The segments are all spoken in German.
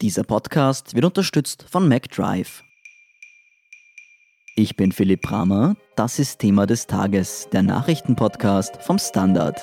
Dieser Podcast wird unterstützt von MacDrive. Ich bin Philipp Bramer, das ist Thema des Tages, der Nachrichtenpodcast vom Standard.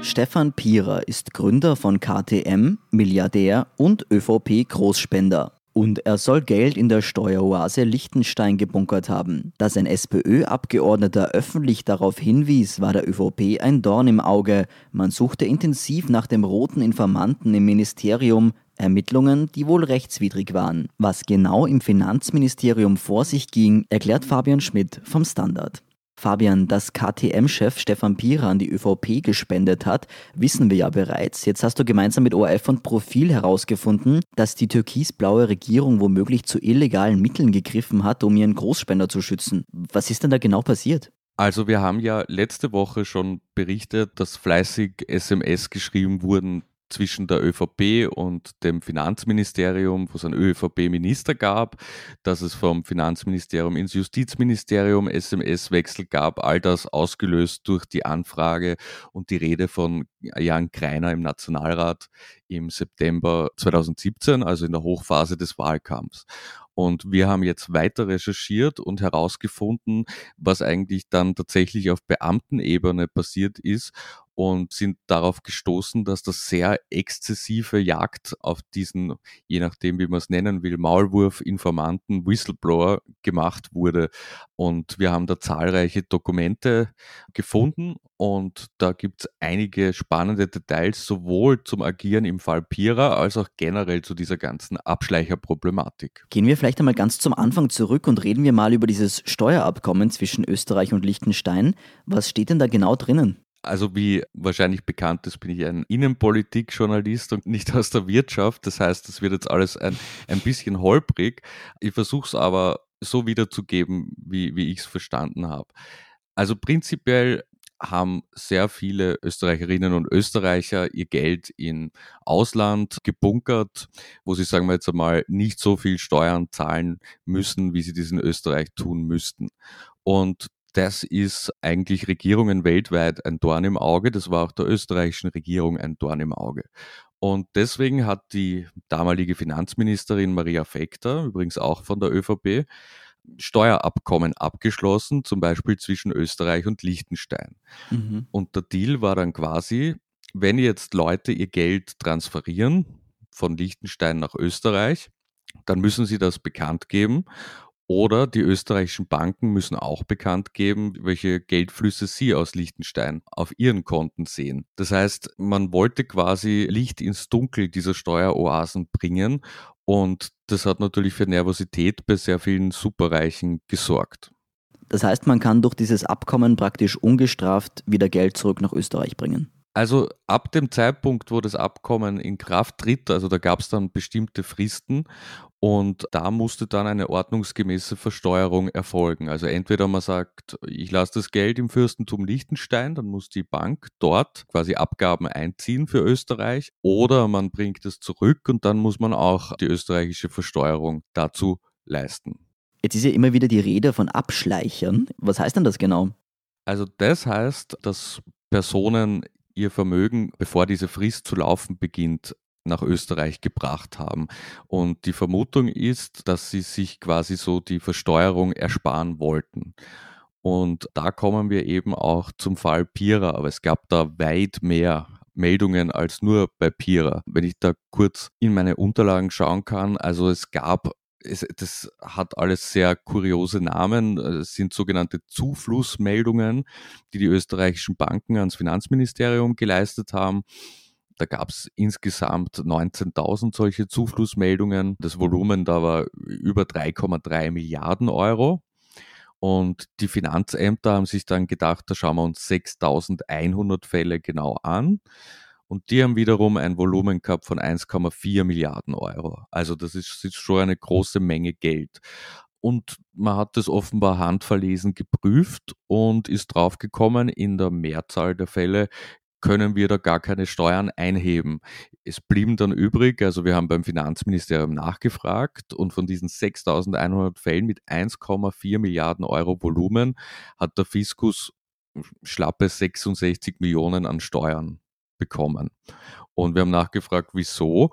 Stefan Pierer ist Gründer von KTM, Milliardär und ÖVP-Großspender. Und er soll Geld in der Steueroase Liechtenstein gebunkert haben. Dass ein SPÖ-Abgeordneter öffentlich darauf hinwies, war der ÖVP ein Dorn im Auge. Man suchte intensiv nach dem roten Informanten im Ministerium, Ermittlungen, die wohl rechtswidrig waren. Was genau im Finanzministerium vor sich ging, erklärt Fabian Schmidt vom Standard. Fabian, dass KTM-Chef Stefan Pira an die ÖVP gespendet hat, wissen wir ja bereits. Jetzt hast du gemeinsam mit ORF und Profil herausgefunden, dass die türkisblaue Regierung womöglich zu illegalen Mitteln gegriffen hat, um ihren Großspender zu schützen. Was ist denn da genau passiert? Also wir haben ja letzte Woche schon berichtet, dass fleißig SMS geschrieben wurden zwischen der ÖVP und dem Finanzministerium, wo es einen ÖVP-Minister gab, dass es vom Finanzministerium ins Justizministerium SMS-Wechsel gab, all das ausgelöst durch die Anfrage und die Rede von Jan Kreiner im Nationalrat im September 2017, also in der Hochphase des Wahlkampfs. Und wir haben jetzt weiter recherchiert und herausgefunden, was eigentlich dann tatsächlich auf Beamtenebene passiert ist und sind darauf gestoßen, dass das sehr exzessive Jagd auf diesen, je nachdem wie man es nennen will, Maulwurf, Informanten, Whistleblower gemacht wurde. Und wir haben da zahlreiche Dokumente gefunden und da gibt es einige spannende Details, sowohl zum Agieren im Fall Pira als auch generell zu dieser ganzen Abschleicherproblematik. Gehen wir vielleicht einmal ganz zum Anfang zurück und reden wir mal über dieses Steuerabkommen zwischen Österreich und Liechtenstein. Was steht denn da genau drinnen? Also wie wahrscheinlich bekannt ist, bin ich ein Innenpolitikjournalist und nicht aus der Wirtschaft. Das heißt, das wird jetzt alles ein, ein bisschen holprig. Ich versuche es aber so wiederzugeben, wie, wie ich es verstanden habe. Also prinzipiell haben sehr viele Österreicherinnen und Österreicher ihr Geld in Ausland gebunkert, wo sie, sagen wir jetzt einmal, nicht so viel Steuern zahlen müssen, wie sie das in Österreich tun müssten. Und das ist eigentlich Regierungen weltweit ein Dorn im Auge. Das war auch der österreichischen Regierung ein Dorn im Auge. Und deswegen hat die damalige Finanzministerin Maria Fekter, übrigens auch von der ÖVP, Steuerabkommen abgeschlossen, zum Beispiel zwischen Österreich und Liechtenstein. Mhm. Und der Deal war dann quasi, wenn jetzt Leute ihr Geld transferieren von Liechtenstein nach Österreich, dann müssen sie das bekannt geben oder die österreichischen Banken müssen auch bekannt geben, welche Geldflüsse sie aus Liechtenstein auf ihren Konten sehen. Das heißt, man wollte quasi Licht ins Dunkel dieser Steueroasen bringen und das hat natürlich für Nervosität bei sehr vielen Superreichen gesorgt. Das heißt, man kann durch dieses Abkommen praktisch ungestraft wieder Geld zurück nach Österreich bringen. Also ab dem Zeitpunkt, wo das Abkommen in Kraft tritt, also da gab es dann bestimmte Fristen und da musste dann eine ordnungsgemäße Versteuerung erfolgen. Also entweder man sagt, ich lasse das Geld im Fürstentum Liechtenstein, dann muss die Bank dort quasi Abgaben einziehen für Österreich, oder man bringt es zurück und dann muss man auch die österreichische Versteuerung dazu leisten. Jetzt ist ja immer wieder die Rede von Abschleichern. Was heißt denn das genau? Also das heißt, dass Personen ihr Vermögen, bevor diese Frist zu laufen beginnt, nach Österreich gebracht haben. Und die Vermutung ist, dass sie sich quasi so die Versteuerung ersparen wollten. Und da kommen wir eben auch zum Fall Pira, aber es gab da weit mehr Meldungen als nur bei Pira. Wenn ich da kurz in meine Unterlagen schauen kann, also es gab es, das hat alles sehr kuriose Namen. Es sind sogenannte Zuflussmeldungen, die die österreichischen Banken ans Finanzministerium geleistet haben. Da gab es insgesamt 19.000 solche Zuflussmeldungen. Das Volumen da war über 3,3 Milliarden Euro. Und die Finanzämter haben sich dann gedacht, da schauen wir uns 6.100 Fälle genau an. Und die haben wiederum ein Volumen gehabt von 1,4 Milliarden Euro. Also das ist, ist schon eine große Menge Geld. Und man hat das offenbar handverlesen geprüft und ist draufgekommen, in der Mehrzahl der Fälle können wir da gar keine Steuern einheben. Es blieben dann übrig, also wir haben beim Finanzministerium nachgefragt und von diesen 6.100 Fällen mit 1,4 Milliarden Euro Volumen hat der Fiskus schlappe 66 Millionen an Steuern bekommen. Und wir haben nachgefragt, wieso.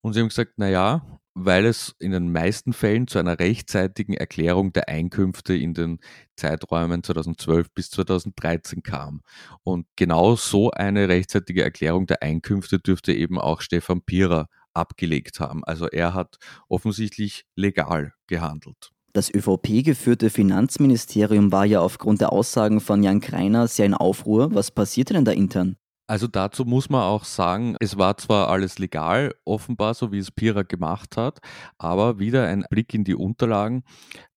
Und sie haben gesagt, naja, weil es in den meisten Fällen zu einer rechtzeitigen Erklärung der Einkünfte in den Zeiträumen 2012 bis 2013 kam. Und genau so eine rechtzeitige Erklärung der Einkünfte dürfte eben auch Stefan Pierer abgelegt haben. Also er hat offensichtlich legal gehandelt. Das ÖVP-geführte Finanzministerium war ja aufgrund der Aussagen von Jan Kreiner sehr in Aufruhr. Was passierte denn da intern? Also dazu muss man auch sagen, es war zwar alles legal, offenbar, so wie es Pira gemacht hat, aber wieder ein Blick in die Unterlagen.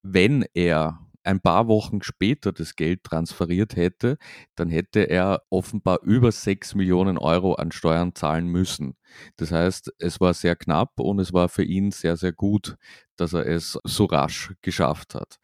Wenn er ein paar Wochen später das Geld transferiert hätte, dann hätte er offenbar über 6 Millionen Euro an Steuern zahlen müssen. Das heißt, es war sehr knapp und es war für ihn sehr, sehr gut, dass er es so rasch geschafft hat.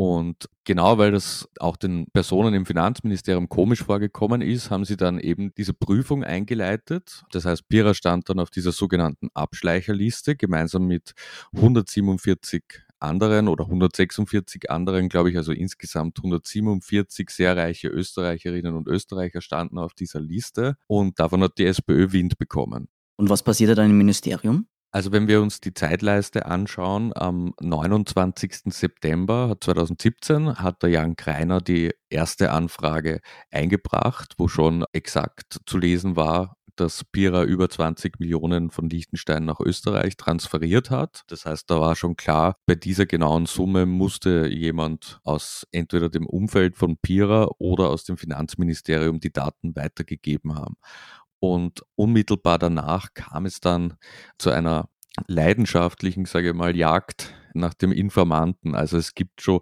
Und genau weil das auch den Personen im Finanzministerium komisch vorgekommen ist, haben sie dann eben diese Prüfung eingeleitet. Das heißt, Pira stand dann auf dieser sogenannten Abschleicherliste gemeinsam mit 147 anderen oder 146 anderen, glaube ich, also insgesamt 147 sehr reiche Österreicherinnen und Österreicher standen auf dieser Liste und davon hat die SPÖ Wind bekommen. Und was passierte dann im Ministerium? Also wenn wir uns die Zeitleiste anschauen, am 29. September 2017 hat der Jan Kreiner die erste Anfrage eingebracht, wo schon exakt zu lesen war, dass Pira über 20 Millionen von Liechtenstein nach Österreich transferiert hat. Das heißt, da war schon klar, bei dieser genauen Summe musste jemand aus entweder dem Umfeld von Pira oder aus dem Finanzministerium die Daten weitergegeben haben. Und unmittelbar danach kam es dann zu einer leidenschaftlichen, sage ich mal, Jagd nach dem Informanten. Also es gibt schon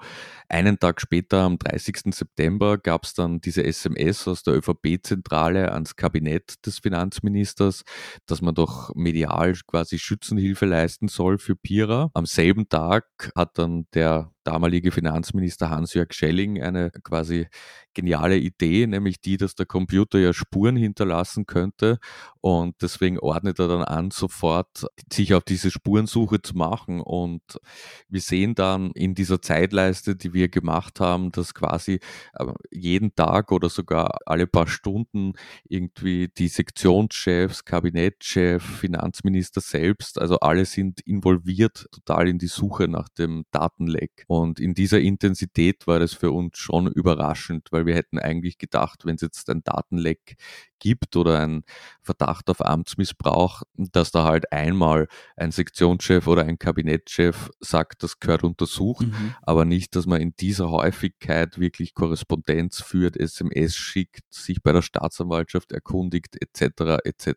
einen Tag später, am 30. September, gab es dann diese SMS aus der ÖVP-Zentrale ans Kabinett des Finanzministers, dass man doch medial quasi Schützenhilfe leisten soll für Pira. Am selben Tag hat dann der damalige Finanzminister Hans-Jörg Schelling eine quasi geniale Idee, nämlich die, dass der Computer ja Spuren hinterlassen könnte und deswegen ordnet er dann an, sofort sich auf diese Spurensuche zu machen und wir sehen dann in dieser Zeitleiste, die wir gemacht haben, dass quasi äh, jeden Tag oder sogar alle paar Stunden irgendwie die Sektionschefs, Kabinettschef, Finanzminister selbst, also alle sind involviert total in die Suche nach dem Datenleck. In dieser Intensität war das für uns schon überraschend, weil wir hätten eigentlich gedacht, wenn es jetzt ein Datenleck gibt oder ein Verdacht auf Amtsmissbrauch, dass da halt einmal ein Sektionschef oder ein Kabinettschef sagt, das gehört untersucht, mhm. aber nicht, dass man in dieser Häufigkeit wirklich Korrespondenz führt, SMS schickt, sich bei der Staatsanwaltschaft erkundigt etc. etc.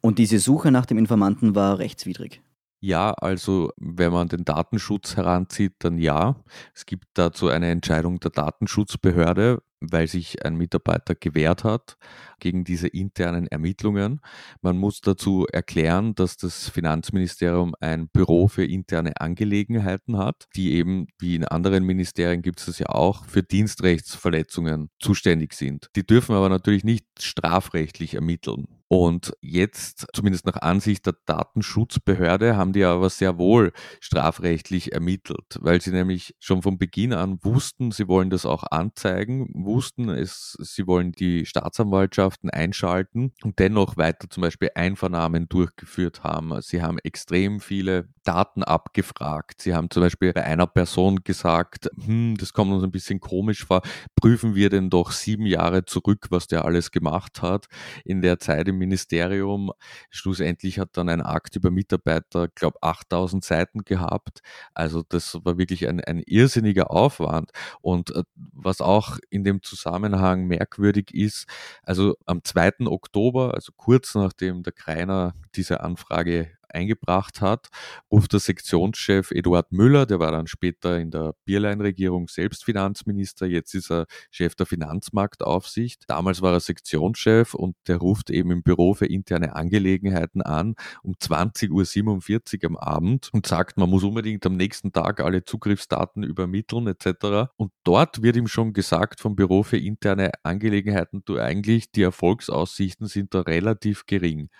Und diese Suche nach dem Informanten war rechtswidrig. Ja, also wenn man den Datenschutz heranzieht, dann ja. Es gibt dazu eine Entscheidung der Datenschutzbehörde, weil sich ein Mitarbeiter gewehrt hat gegen diese internen Ermittlungen. Man muss dazu erklären, dass das Finanzministerium ein Büro für interne Angelegenheiten hat, die eben, wie in anderen Ministerien gibt es das ja auch, für Dienstrechtsverletzungen zuständig sind. Die dürfen aber natürlich nicht strafrechtlich ermitteln. Und jetzt, zumindest nach Ansicht der Datenschutzbehörde, haben die aber sehr wohl strafrechtlich ermittelt, weil sie nämlich schon von Beginn an wussten, sie wollen das auch anzeigen, wussten, es, sie wollen die Staatsanwaltschaften einschalten und dennoch weiter zum Beispiel Einvernahmen durchgeführt haben. Sie haben extrem viele Daten abgefragt. Sie haben zum Beispiel bei einer Person gesagt, hm, das kommt uns ein bisschen komisch vor, prüfen wir denn doch sieben Jahre zurück, was der alles gemacht hat in der Zeit im Ministerium. Schlussendlich hat dann ein Akt über Mitarbeiter, glaube 8000 Seiten gehabt. Also das war wirklich ein, ein irrsinniger Aufwand. Und äh, was auch in dem Zusammenhang merkwürdig ist, also am 2. Oktober, also kurz nachdem der Kreiner diese Anfrage eingebracht hat, ruft der Sektionschef Eduard Müller, der war dann später in der Bierlein-Regierung selbst Finanzminister, jetzt ist er Chef der Finanzmarktaufsicht. Damals war er Sektionschef und der ruft eben im Büro für interne Angelegenheiten an um 20.47 Uhr am Abend und sagt, man muss unbedingt am nächsten Tag alle Zugriffsdaten übermitteln etc. Und dort wird ihm schon gesagt vom Büro für interne Angelegenheiten, du eigentlich, die Erfolgsaussichten sind da relativ gering,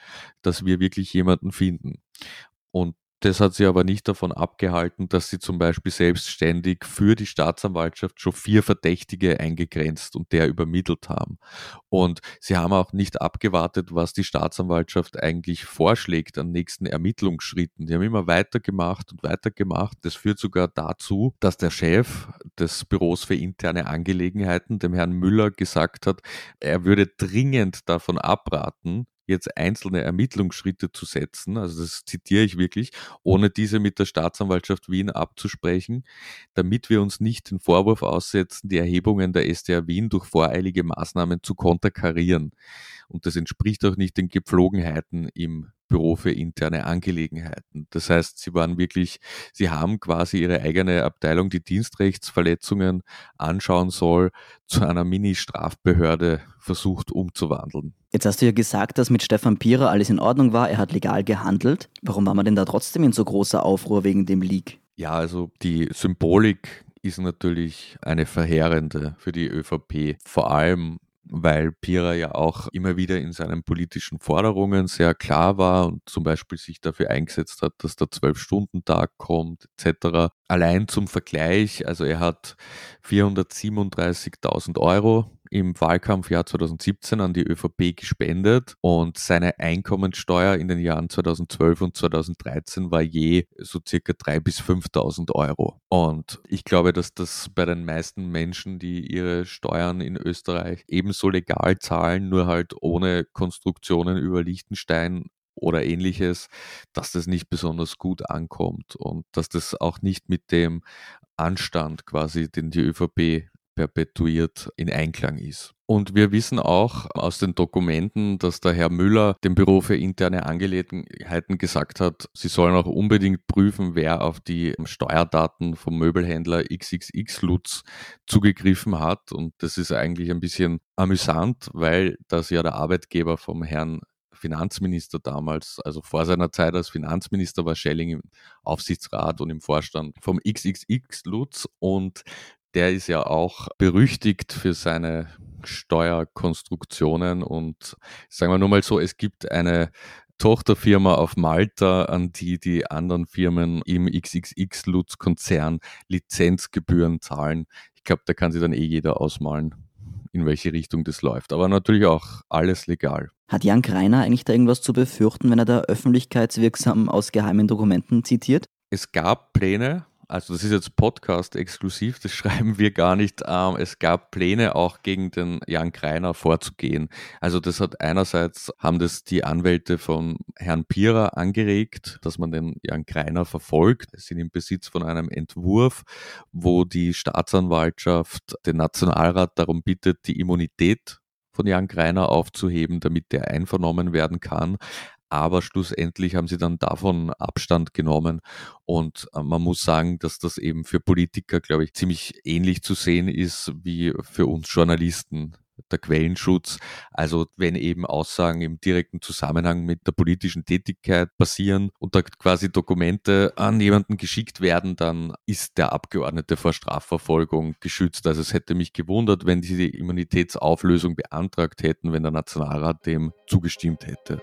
dass wir wirklich jemanden finden. Und Das hat sie aber nicht davon abgehalten, dass sie zum Beispiel selbstständig für die Staatsanwaltschaft schon vier Verdächtige eingegrenzt und der übermittelt haben. Und sie haben auch nicht abgewartet, was die Staatsanwaltschaft eigentlich vorschlägt an nächsten Ermittlungsschritten. Die haben immer weitergemacht und weitergemacht. Das führt sogar dazu, dass der Chef des Büros für interne Angelegenheiten, dem Herrn Müller, gesagt hat, er würde dringend davon abraten, jetzt einzelne Ermittlungsschritte zu setzen, also das zitiere ich wirklich, ohne diese mit der Staatsanwaltschaft Wien abzusprechen, damit wir uns nicht den Vorwurf aussetzen, die Erhebungen der SDR Wien durch voreilige Maßnahmen zu konterkarieren. Und das entspricht auch nicht den Gepflogenheiten im Büro für interne Angelegenheiten. Das heißt, sie waren wirklich, sie haben quasi ihre eigene Abteilung, die Dienstrechtsverletzungen anschauen soll, zu einer Mini-Strafbehörde versucht umzuwandeln. Jetzt hast du ja gesagt, dass mit Stefan Pierer alles in Ordnung war, er hat legal gehandelt. Warum war man denn da trotzdem in so großer Aufruhr wegen dem Leak? Ja, also die Symbolik ist natürlich eine verheerende für die ÖVP. Vor allem weil Pira ja auch immer wieder in seinen politischen Forderungen sehr klar war und zum Beispiel sich dafür eingesetzt hat, dass der Zwölf-Stunden-Tag kommt, etc. Allein zum Vergleich, also er hat 437.000 Euro im Wahlkampfjahr 2017 an die ÖVP gespendet und seine Einkommensteuer in den Jahren 2012 und 2013 war je so circa 3.000 bis 5.000 Euro. Und ich glaube, dass das bei den meisten Menschen, die ihre Steuern in Österreich ebenso legal zahlen, nur halt ohne Konstruktionen über Liechtenstein oder ähnliches, dass das nicht besonders gut ankommt und dass das auch nicht mit dem Anstand quasi, den die ÖVP perpetuiert in Einklang ist. Und wir wissen auch aus den Dokumenten, dass der Herr Müller dem Büro für interne Angelegenheiten gesagt hat, sie sollen auch unbedingt prüfen, wer auf die Steuerdaten vom Möbelhändler XXX Lutz zugegriffen hat. Und das ist eigentlich ein bisschen amüsant, weil das ja der Arbeitgeber vom Herrn Finanzminister damals, also vor seiner Zeit als Finanzminister war Schelling im Aufsichtsrat und im Vorstand vom XXX Lutz und der ist ja auch berüchtigt für seine Steuerkonstruktionen und sagen wir nur mal so, es gibt eine Tochterfirma auf Malta, an die die anderen Firmen im XXX-Lutz-Konzern Lizenzgebühren zahlen. Ich glaube, da kann sich dann eh jeder ausmalen, in welche Richtung das läuft. Aber natürlich auch alles legal. Hat Jan Kreiner eigentlich da irgendwas zu befürchten, wenn er da öffentlichkeitswirksam aus geheimen Dokumenten zitiert? Es gab Pläne, also das ist jetzt Podcast exklusiv, das schreiben wir gar nicht. Ähm, es gab Pläne auch gegen den Jan Kreiner vorzugehen. Also das hat einerseits haben das die Anwälte von Herrn Pierer angeregt, dass man den Jan Kreiner verfolgt. Sie sind im Besitz von einem Entwurf, wo die Staatsanwaltschaft den Nationalrat darum bittet, die Immunität von Jan Greiner aufzuheben, damit der einvernommen werden kann aber schlussendlich haben sie dann davon Abstand genommen und äh, man muss sagen, dass das eben für Politiker, glaube ich, ziemlich ähnlich zu sehen ist wie für uns Journalisten der Quellenschutz. Also wenn eben Aussagen im direkten Zusammenhang mit der politischen Tätigkeit passieren und da quasi Dokumente an jemanden geschickt werden, dann ist der Abgeordnete vor Strafverfolgung geschützt. Also es hätte mich gewundert, wenn sie die Immunitätsauflösung beantragt hätten, wenn der Nationalrat dem zugestimmt hätte.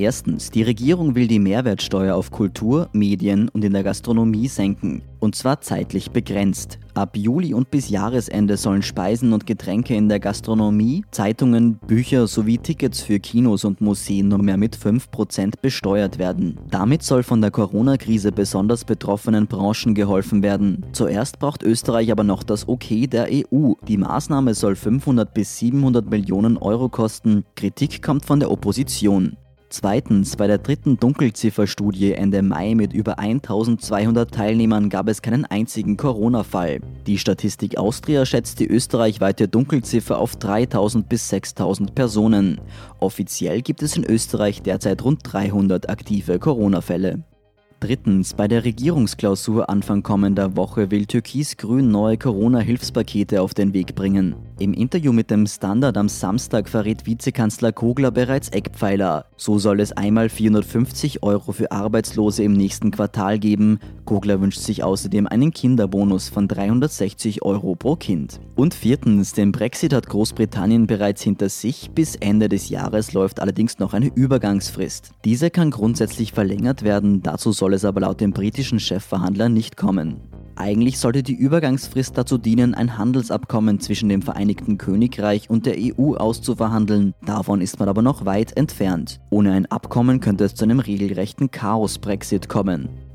Erstens, die Regierung will die Mehrwertsteuer auf Kultur, Medien und in der Gastronomie senken. Und zwar zeitlich begrenzt. Ab Juli und bis Jahresende sollen Speisen und Getränke in der Gastronomie, Zeitungen, Bücher sowie Tickets für Kinos und Museen nur mehr mit 5% besteuert werden. Damit soll von der Corona-Krise besonders betroffenen Branchen geholfen werden. Zuerst braucht Österreich aber noch das Okay der EU. Die Maßnahme soll 500 bis 700 Millionen Euro kosten. Kritik kommt von der Opposition. Zweitens, bei der dritten Dunkelzifferstudie Ende Mai mit über 1200 Teilnehmern gab es keinen einzigen Corona-Fall. Die Statistik Austria schätzt die österreichweite Dunkelziffer auf 3000 bis 6000 Personen. Offiziell gibt es in Österreich derzeit rund 300 aktive Corona-Fälle. Drittens, bei der Regierungsklausur Anfang kommender Woche will Türkis-Grün neue Corona-Hilfspakete auf den Weg bringen. Im Interview mit dem Standard am Samstag verrät Vizekanzler Kogler bereits Eckpfeiler. So soll es einmal 450 Euro für Arbeitslose im nächsten Quartal geben. Kogler wünscht sich außerdem einen Kinderbonus von 360 Euro pro Kind. Und viertens, den Brexit hat Großbritannien bereits hinter sich. Bis Ende des Jahres läuft allerdings noch eine Übergangsfrist. Diese kann grundsätzlich verlängert werden, dazu soll es aber laut dem britischen Chefverhandler nicht kommen. Eigentlich sollte die Übergangsfrist dazu dienen, ein Handelsabkommen zwischen dem Vereinigten Königreich und der EU auszuverhandeln. Davon ist man aber noch weit entfernt. Ohne ein Abkommen könnte es zu einem regelrechten Chaos-Brexit kommen.